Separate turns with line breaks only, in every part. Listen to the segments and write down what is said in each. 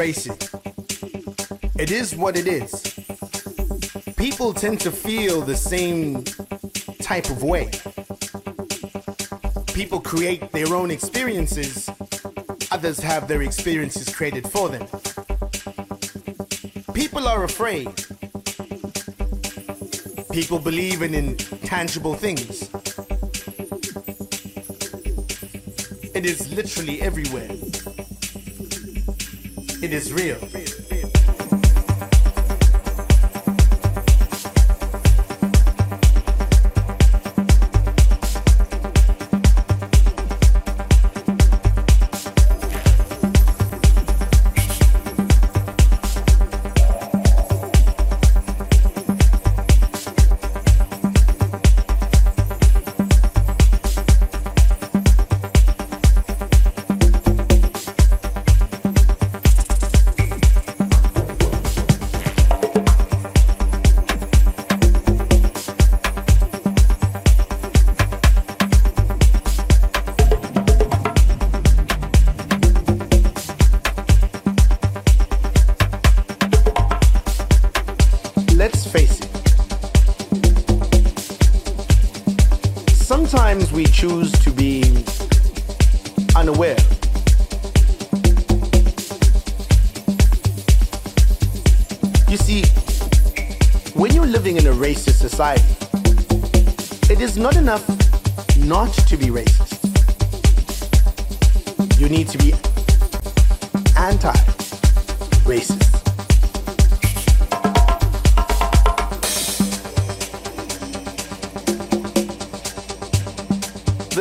face it, it is what it is. People tend to feel the same type of way. People create their own experiences, others have their experiences created for them. People are afraid. People believe in intangible things. It is literally everywhere. It is real.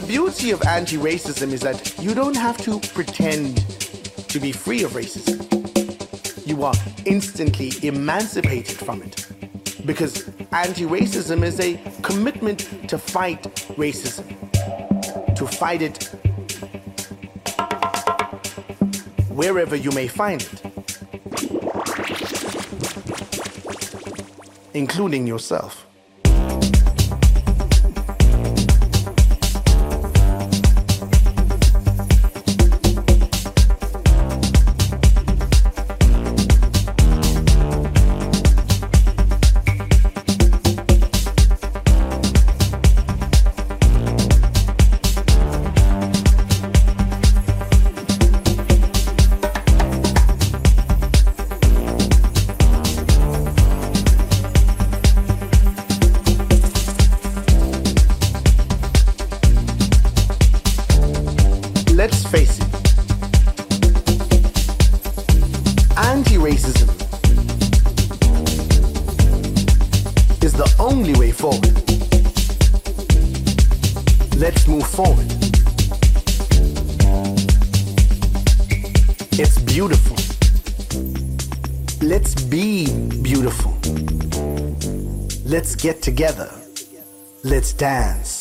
Beauty of anti racism is that you don't have to pretend to be free of racism. You are instantly emancipated from it. Because anti racism is a commitment to fight racism, to fight it wherever you may find it, including yourself. Together. Let's dance.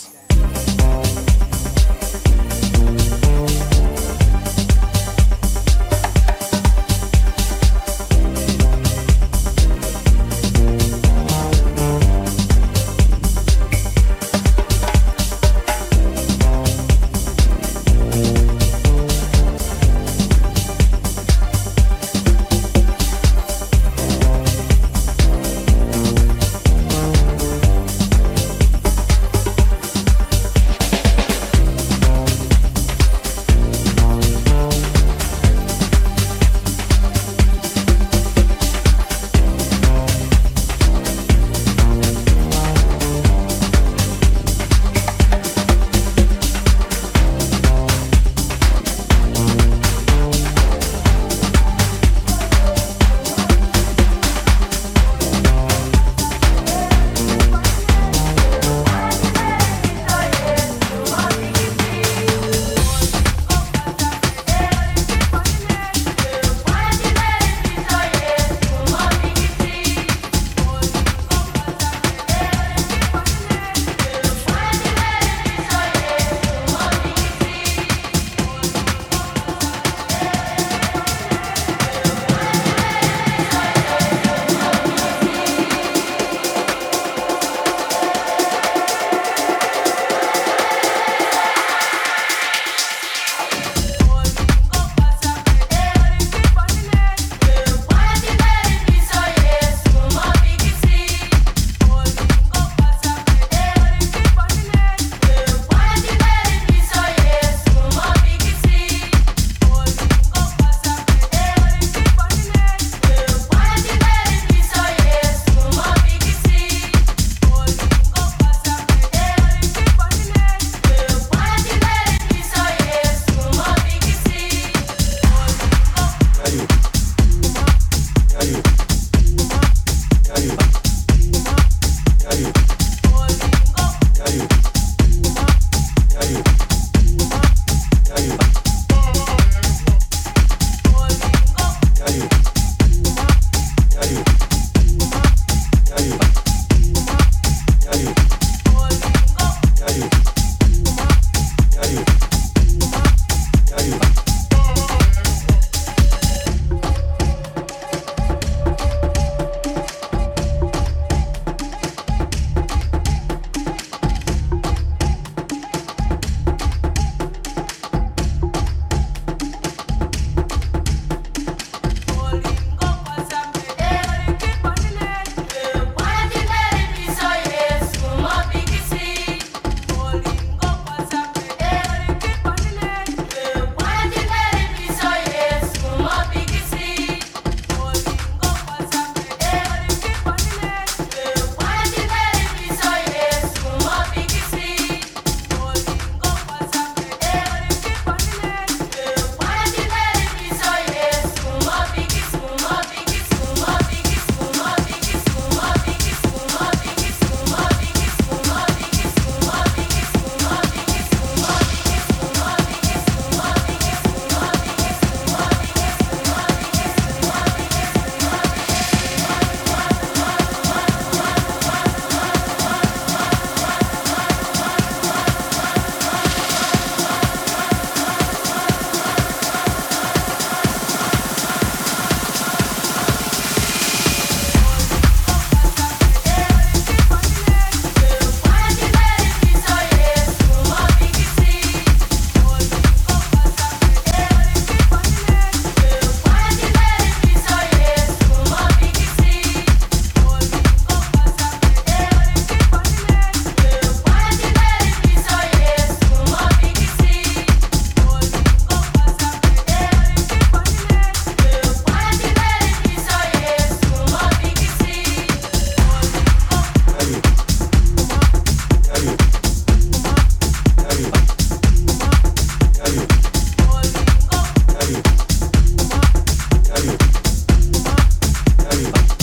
Bye.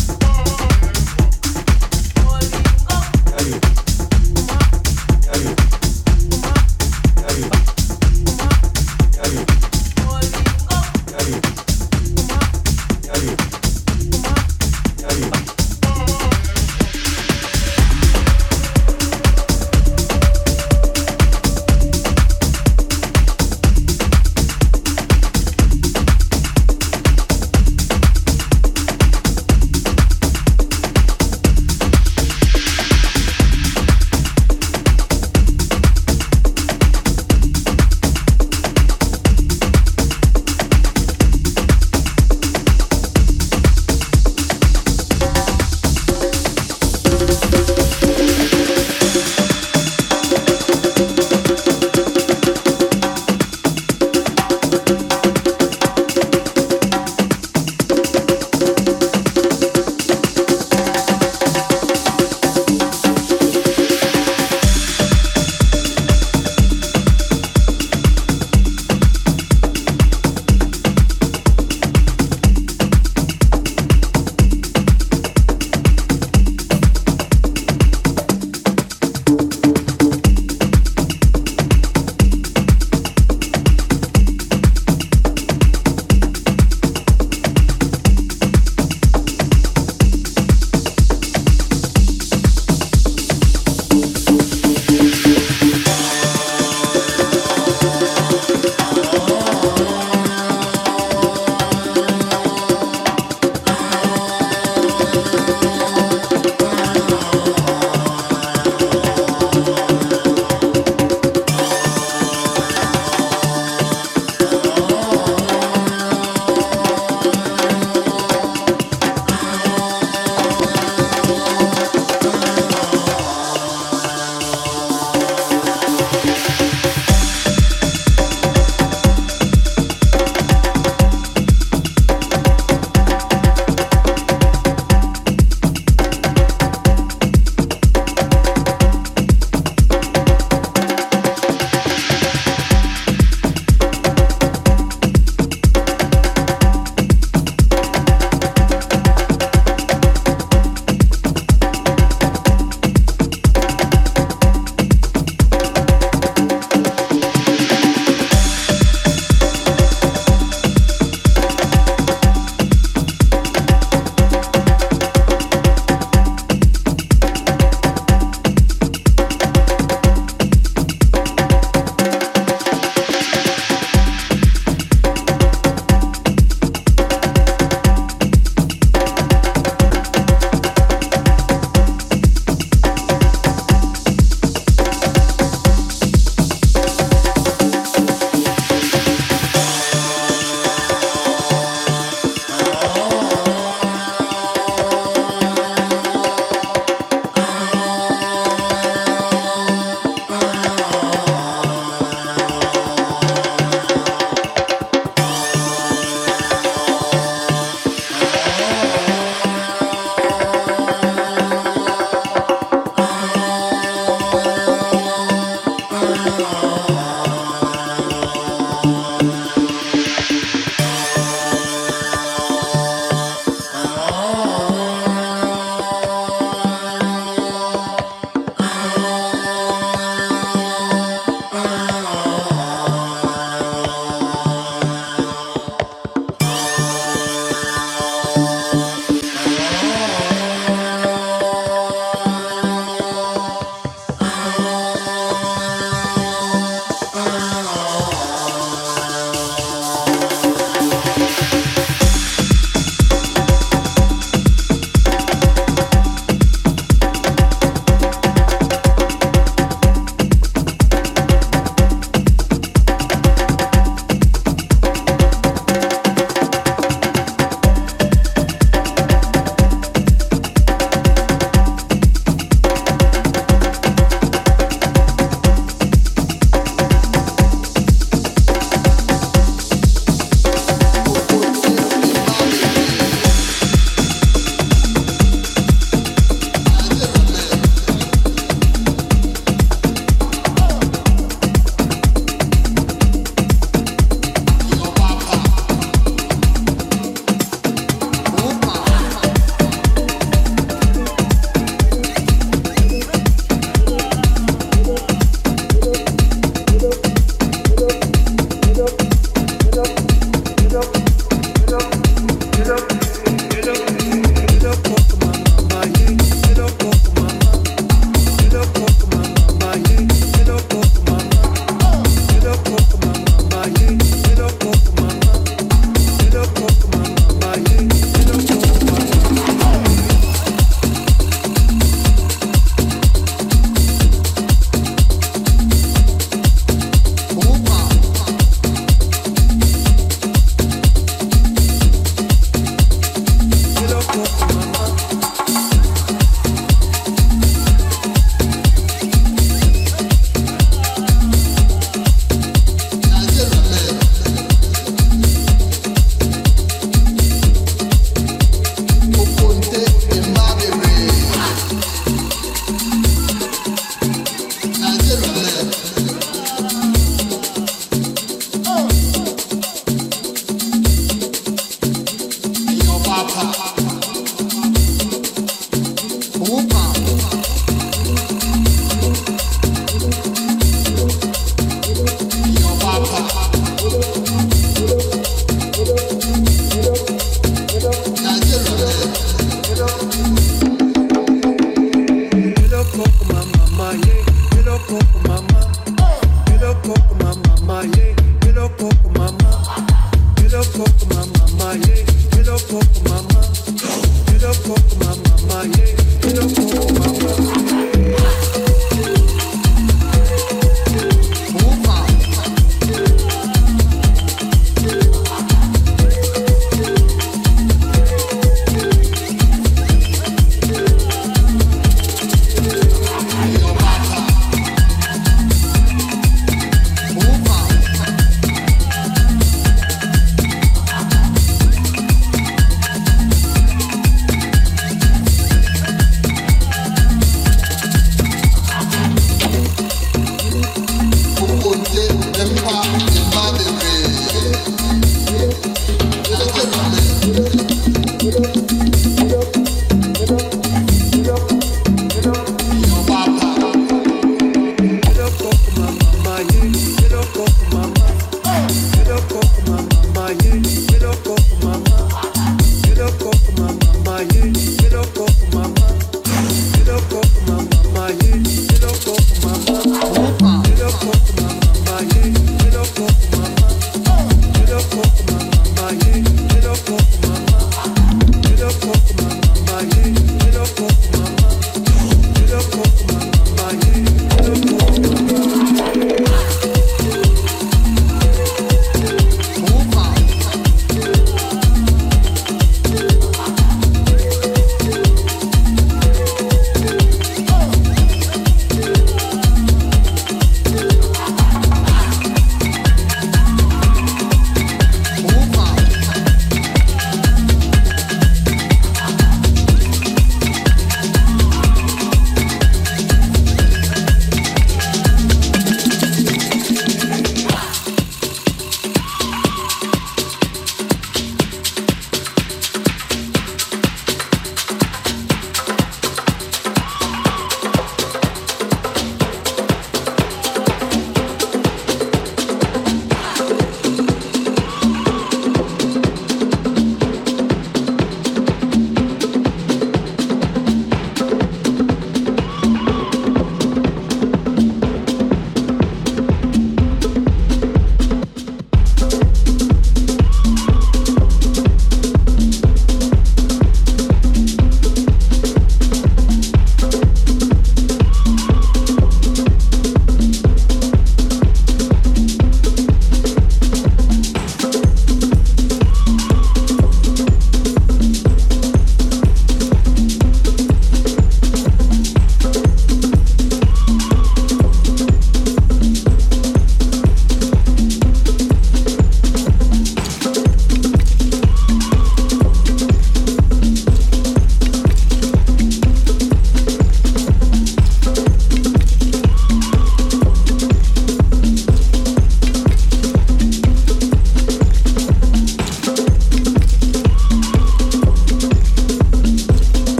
Mata.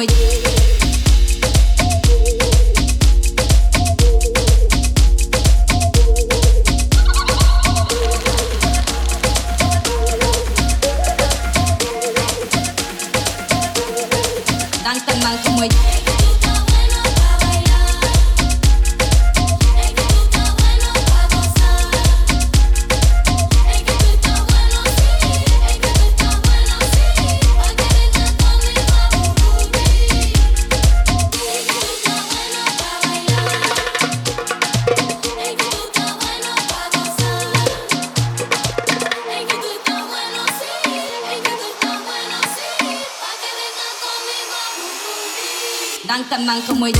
muelle. nang kemoy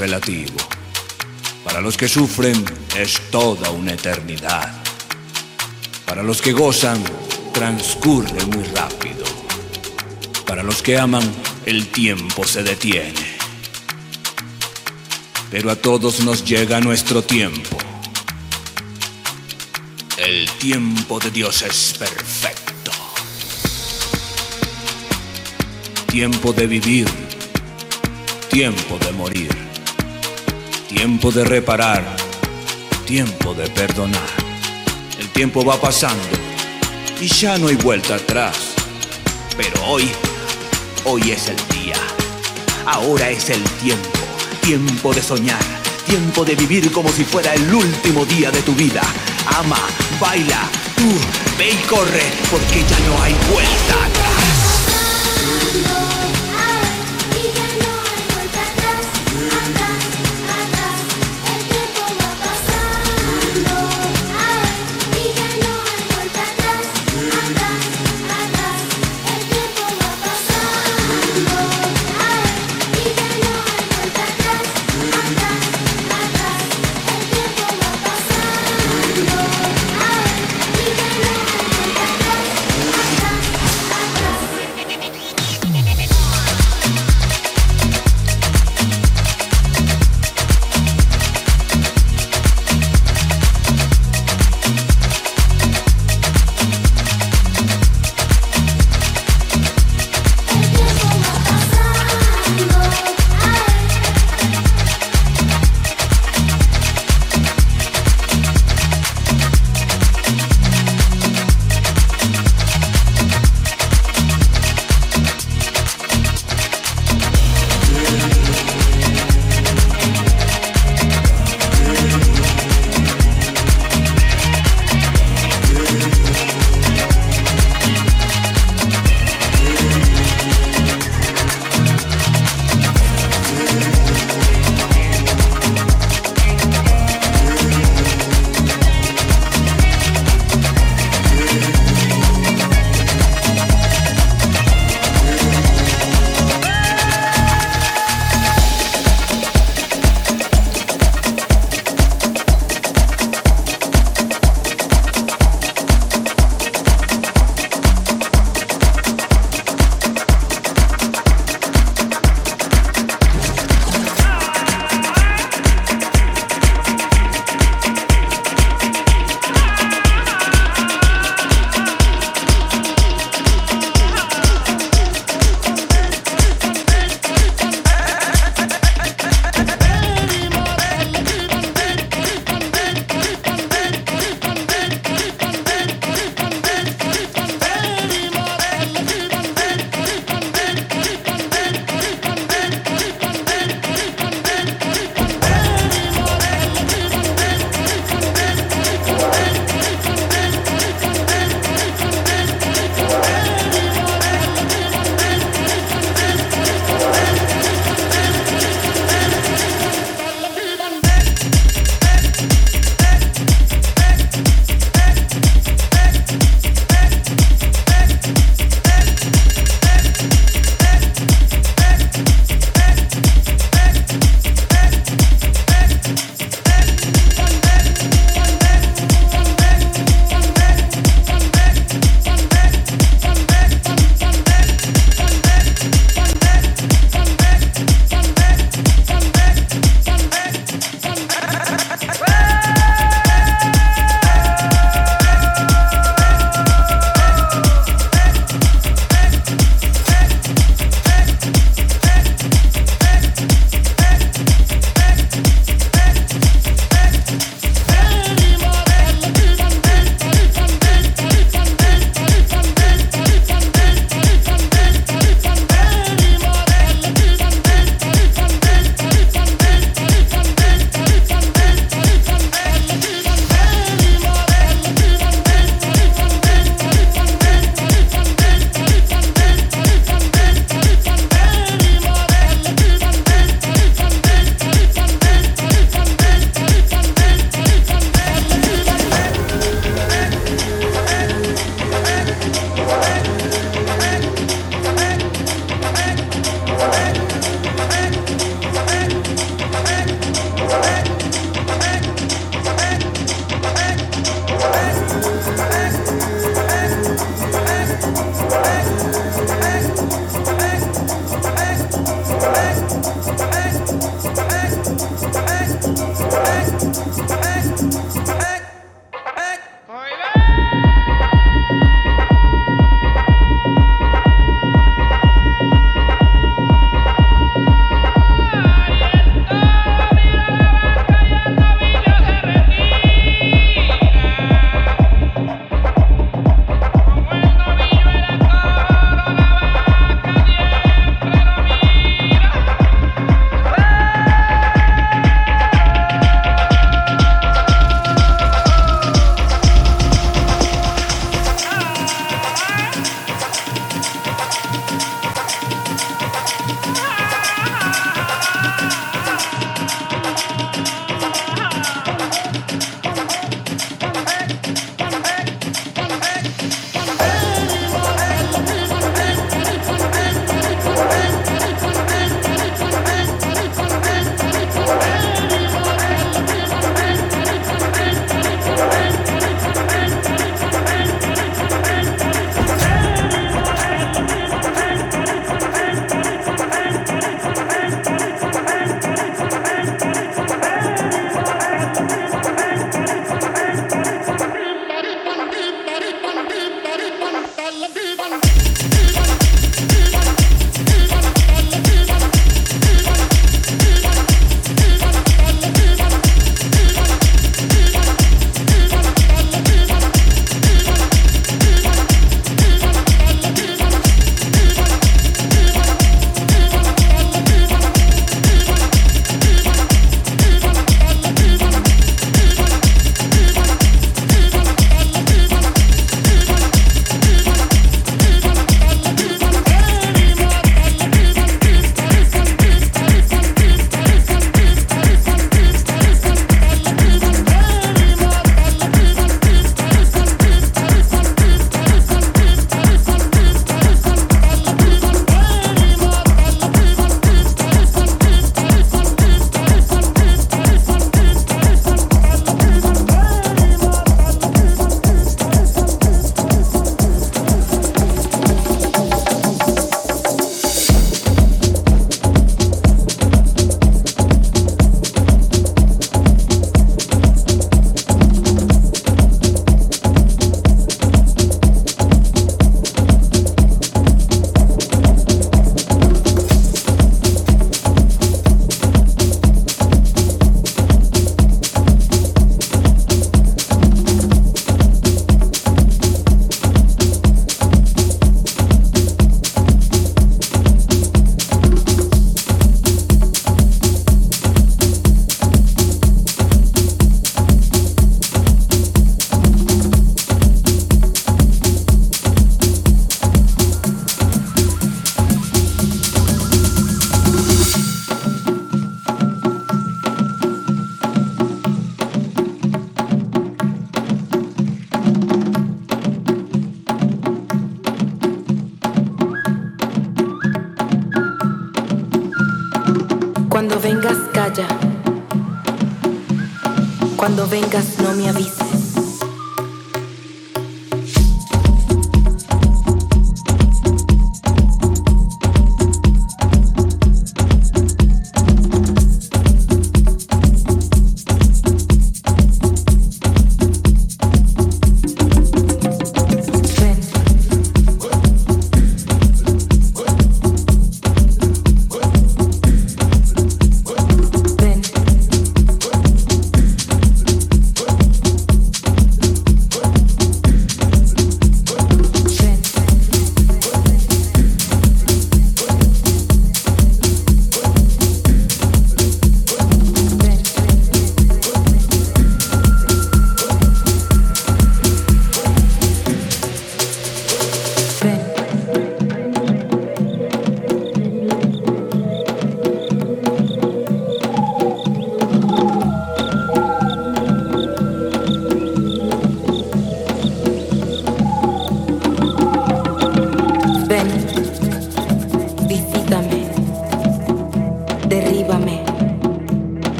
relativo. Para los que sufren es toda una eternidad. Para los que gozan transcurre muy rápido. Para los que aman el tiempo se detiene. Pero a todos nos llega nuestro tiempo. El tiempo de Dios es perfecto. Tiempo de vivir, tiempo de morir, tiempo de reparar, tiempo de perdonar. El tiempo va pasando y ya no hay vuelta atrás. Pero hoy, hoy es el día. Ahora es el tiempo Tiempo de soñar, tiempo de vivir como si fuera el último día de tu vida. Ama, baila, tú, ve y corre, porque ya no hay vuelta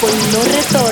tiempo y no retorna.